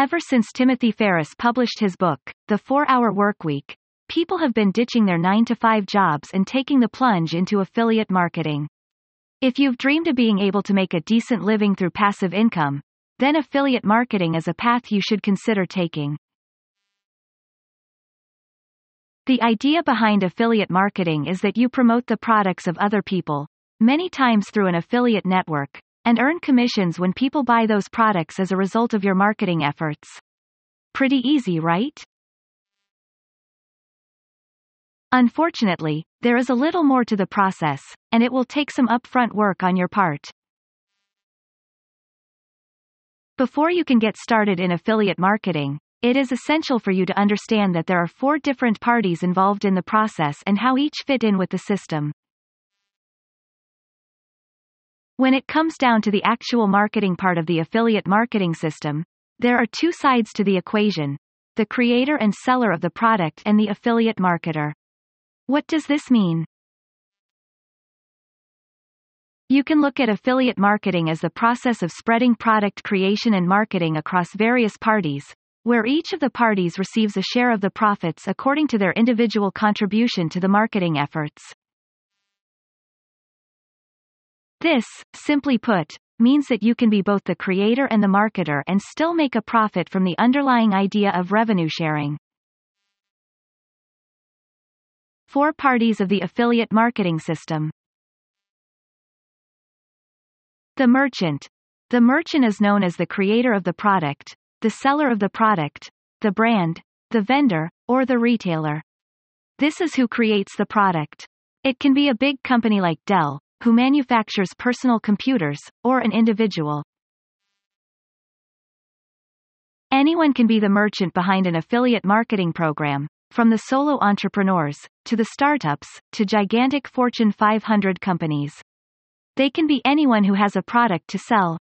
Ever since Timothy Ferriss published his book, The 4-Hour Workweek, people have been ditching their 9-to-5 jobs and taking the plunge into affiliate marketing. If you've dreamed of being able to make a decent living through passive income, then affiliate marketing is a path you should consider taking. The idea behind affiliate marketing is that you promote the products of other people, many times through an affiliate network, and earn commissions when people buy those products as a result of your marketing efforts. Pretty easy, right? Unfortunately, there is a little more to the process, and it will take some upfront work on your part. Before you can get started in affiliate marketing, it is essential for you to understand that there are four different parties involved in the process and how each fit in with the system. When it comes down to the actual marketing part of the affiliate marketing system, there are two sides to the equation the creator and seller of the product and the affiliate marketer. What does this mean? You can look at affiliate marketing as the process of spreading product creation and marketing across various parties, where each of the parties receives a share of the profits according to their individual contribution to the marketing efforts. This, simply put, means that you can be both the creator and the marketer and still make a profit from the underlying idea of revenue sharing. Four parties of the affiliate marketing system. The merchant. The merchant is known as the creator of the product, the seller of the product, the brand, the vendor, or the retailer. This is who creates the product. It can be a big company like Dell, who manufactures personal computers, or an individual. Anyone can be the merchant behind an affiliate marketing program, from the solo entrepreneurs, to the startups, to gigantic Fortune 500 companies. They can be anyone who has a product to sell.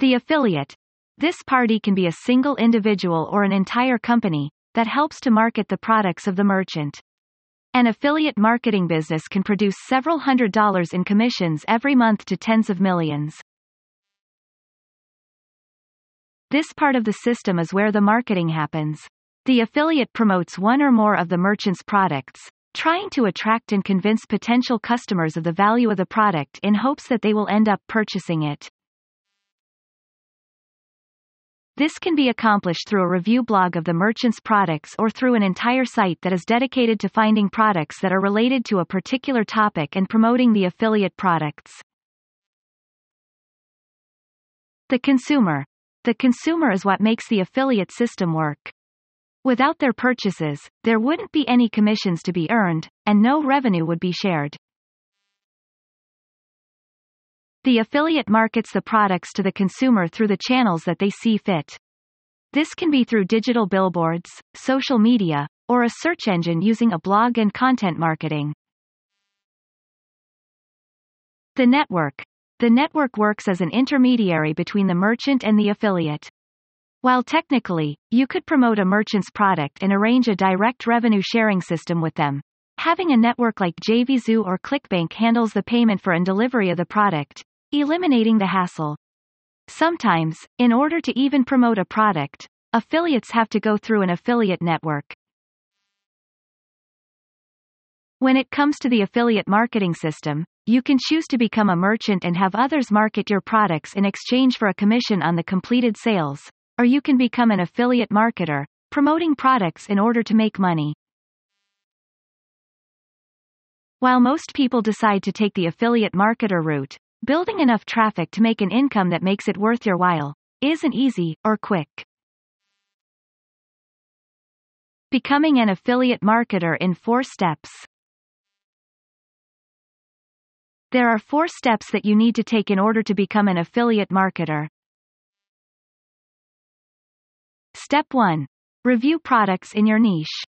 The affiliate. This party can be a single individual or an entire company that helps to market the products of the merchant. An affiliate marketing business can produce several hundred dollars in commissions every month to tens of millions. This part of the system is where the marketing happens. The affiliate promotes one or more of the merchant's products, trying to attract and convince potential customers of the value of the product in hopes that they will end up purchasing it. This can be accomplished through a review blog of the merchant's products or through an entire site that is dedicated to finding products that are related to a particular topic and promoting the affiliate products. The consumer. The consumer is what makes the affiliate system work. Without their purchases, there wouldn't be any commissions to be earned, and no revenue would be shared. The affiliate markets the products to the consumer through the channels that they see fit. This can be through digital billboards, social media, or a search engine using a blog and content marketing. The network. The network works as an intermediary between the merchant and the affiliate. While technically, you could promote a merchant's product and arrange a direct revenue sharing system with them. Having a network like JVZoo or ClickBank handles the payment for and delivery of the product, eliminating the hassle. Sometimes, in order to even promote a product, affiliates have to go through an affiliate network. When it comes to the affiliate marketing system, you can choose to become a merchant and have others market your products in exchange for a commission on the completed sales, or you can become an affiliate marketer, promoting products in order to make money. While most people decide to take the affiliate marketer route, building enough traffic to make an income that makes it worth your while isn't easy or quick. Becoming an affiliate marketer in four steps. There are four steps that you need to take in order to become an affiliate marketer. Step 1. Review products in your niche.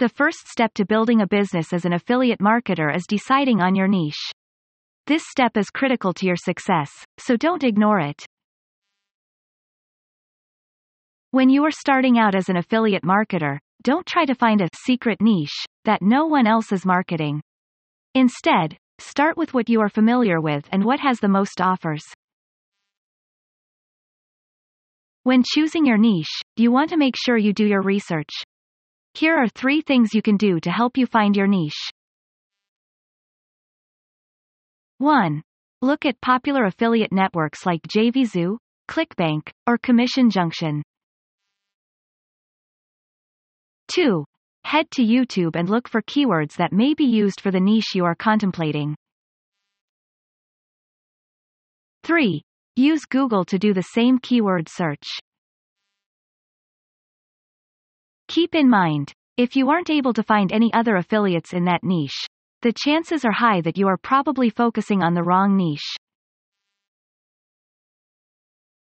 The first step to building a business as an affiliate marketer is deciding on your niche. This step is critical to your success, so don't ignore it. When you are starting out as an affiliate marketer, don't try to find a secret niche that no one else is marketing. Instead, Start with what you are familiar with and what has the most offers. When choosing your niche, you want to make sure you do your research. Here are three things you can do to help you find your niche. 1. Look at popular affiliate networks like JVZoo, ClickBank, or Commission Junction. 2. Head to YouTube and look for keywords that may be used for the niche you are contemplating. 3. Use Google to do the same keyword search. Keep in mind, if you aren't able to find any other affiliates in that niche, the chances are high that you are probably focusing on the wrong niche.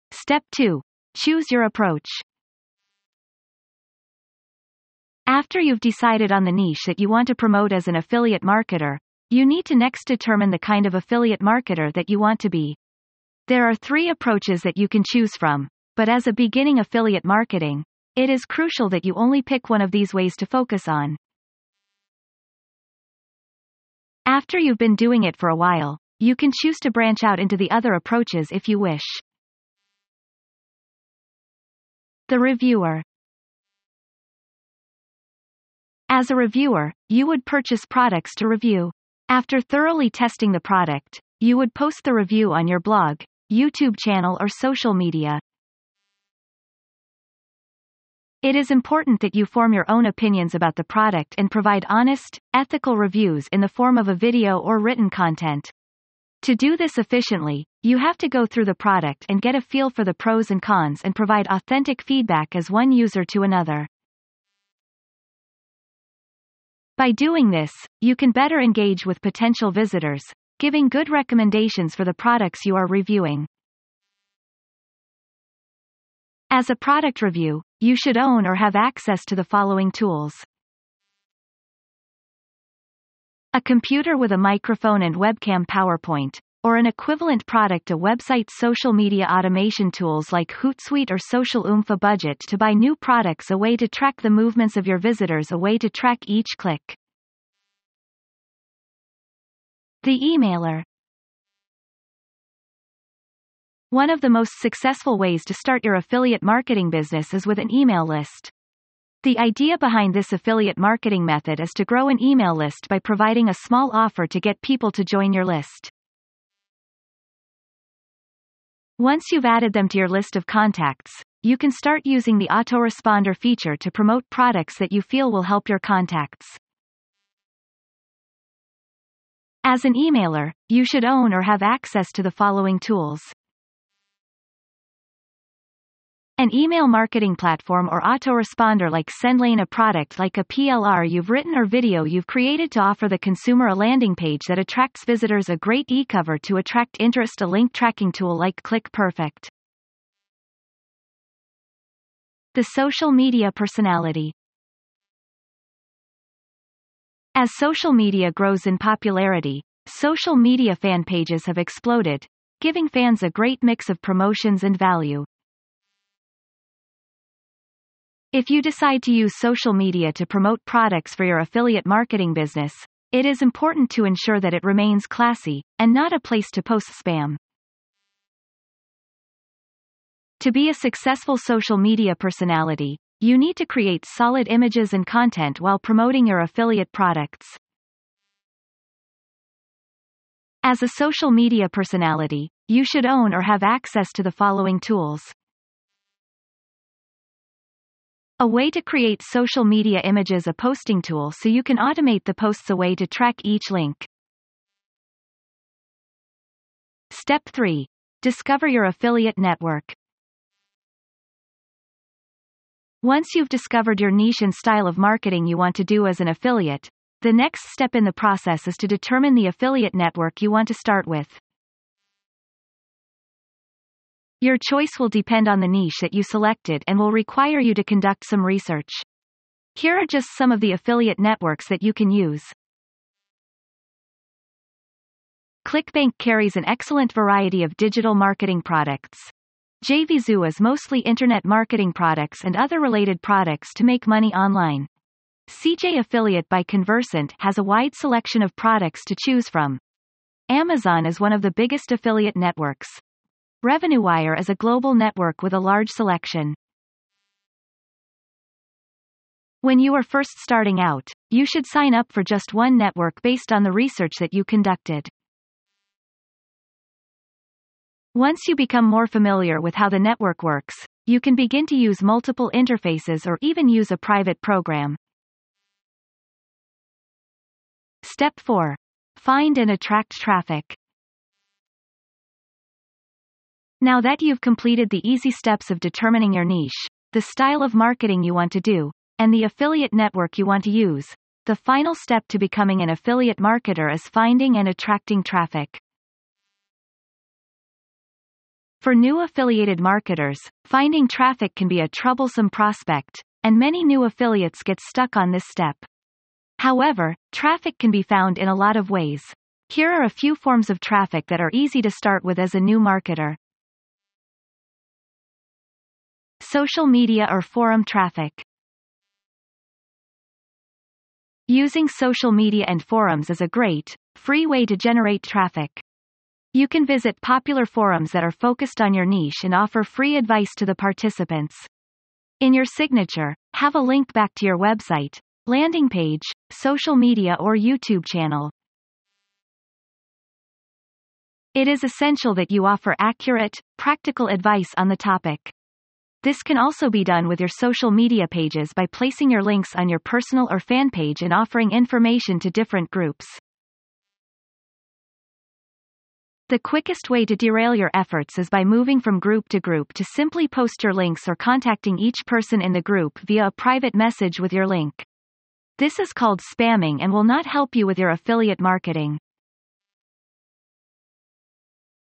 Step 2. Choose your approach. After you've decided on the niche that you want to promote as an affiliate marketer, you need to next determine the kind of affiliate marketer that you want to be. There are three approaches that you can choose from, but as a beginning affiliate marketing, it is crucial that you only pick one of these ways to focus on. After you've been doing it for a while, you can choose to branch out into the other approaches if you wish. The reviewer. As a reviewer, you would purchase products to review. After thoroughly testing the product, you would post the review on your blog, YouTube channel or social media. It is important that you form your own opinions about the product and provide honest, ethical reviews in the form of a video or written content. To do this efficiently, you have to go through the product and get a feel for the pros and cons and provide authentic feedback as one user to another. By doing this, you can better engage with potential visitors, giving good recommendations for the products you are reviewing. As a product review, you should own or have access to the following tools. A computer with a microphone and webcam PowerPoint, or an equivalent product a website social media automation tools like Hootsuite or Social Oomph a budget to buy new products a way to track the movements of your visitors a way to track each click. The emailer One of the most successful ways to start your affiliate marketing business is with an email list. The idea behind this affiliate marketing method is to grow an email list by providing a small offer to get people to join your list. Once you've added them to your list of contacts, you can start using the autoresponder feature to promote products that you feel will help your contacts. As an emailer, you should own or have access to the following tools. An email marketing platform or autoresponder like SendLane a product like a PLR you've written or video you've created to offer the consumer a landing page that attracts visitors a great e-cover to attract interest a link tracking tool like ClickPerfect. The social media personality as social media grows in popularity, social media fan pages have exploded, giving fans a great mix of promotions and value. If you decide to use social media to promote products for your affiliate marketing business, it is important to ensure that it remains classy, and not a place to post spam. To be a successful social media personality, you need to create solid images and content while promoting your affiliate products. As a social media personality, you should own or have access to the following tools. A way to create social media images a posting tool so you can automate the posts a way to track each link. Step 3. Discover your affiliate network. Once you've discovered your niche and style of marketing you want to do as an affiliate, the next step in the process is to determine the affiliate network you want to start with. Your choice will depend on the niche that you selected and will require you to conduct some research. Here are just some of the affiliate networks that you can use. ClickBank carries an excellent variety of digital marketing products. JVZoo is mostly internet marketing products and other related products to make money online. CJ Affiliate by Conversant has a wide selection of products to choose from, Amazon is one of the biggest affiliate networks. RevenueWire is a global network with a large selection. When you are first starting out, you should sign up for just one network based on the research that you conducted. Once you become more familiar with how the network works, you can begin to use multiple interfaces or even use a private program. Step 4. Find and attract traffic. Now that you've completed the easy steps of determining your niche, the style of marketing you want to do, and the affiliate network you want to use, the final step to becoming an affiliate marketer is finding and attracting traffic. For new affiliated marketers, finding traffic can be a troublesome prospect, and many new affiliates get stuck on this step. However, traffic can be found in a lot of ways. Here are a few forms of traffic that are easy to start with as a new marketer. Social media or forum traffic. Using social media and forums is a great, free way to generate traffic. You can visit popular forums that are focused on your niche and offer free advice to the participants. In your signature, have a link back to your website, landing page, social media or YouTube channel. It is essential that you offer accurate, practical advice on the topic. This can also be done with your social media pages by placing your links on your personal or fan page and offering information to different groups. The quickest way to derail your efforts is by moving from group to group to simply post your links or contacting each person in the group via a private message with your link. This is called spamming and will not help you with your affiliate marketing.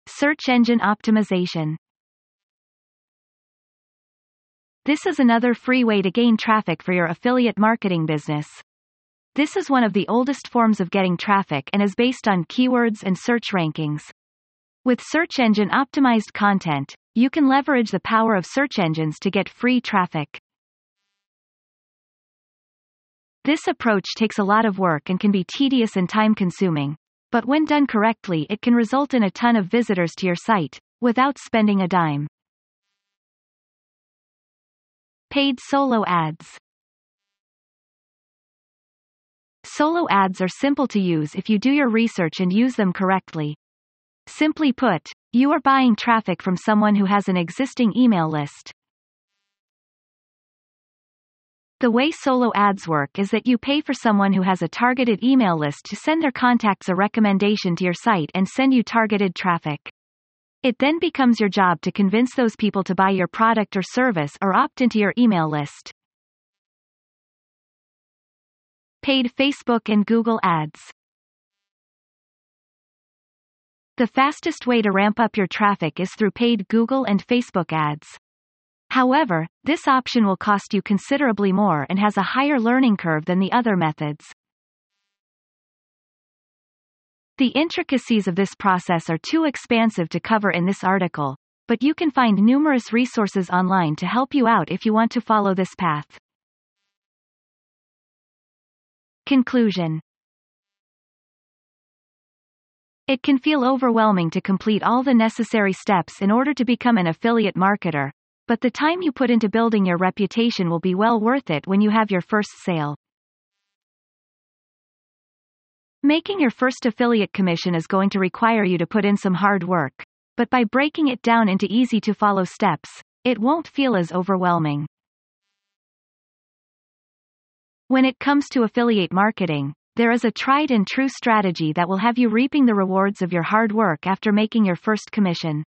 Search engine optimization. This is another free way to gain traffic for your affiliate marketing business. This is one of the oldest forms of getting traffic and is based on keywords and search rankings. With search engine optimized content, you can leverage the power of search engines to get free traffic. This approach takes a lot of work and can be tedious and time consuming. But when done correctly it can result in a ton of visitors to your site, without spending a dime. Paid solo ads. Solo ads are simple to use if you do your research and use them correctly. Simply put, you are buying traffic from someone who has an existing email list. The way solo ads work is that you pay for someone who has a targeted email list to send their contacts a recommendation to your site and send you targeted traffic. It then becomes your job to convince those people to buy your product or service or opt into your email list. Paid Facebook and Google ads. The fastest way to ramp up your traffic is through paid Google and Facebook ads. However, this option will cost you considerably more and has a higher learning curve than the other methods. The intricacies of this process are too expansive to cover in this article, but you can find numerous resources online to help you out if you want to follow this path. Conclusion It can feel overwhelming to complete all the necessary steps in order to become an affiliate marketer, but the time you put into building your reputation will be well worth it when you have your first sale. Making your first affiliate commission is going to require you to put in some hard work, but by breaking it down into easy to follow steps, it won't feel as overwhelming. When it comes to affiliate marketing, there is a tried and true strategy that will have you reaping the rewards of your hard work after making your first commission.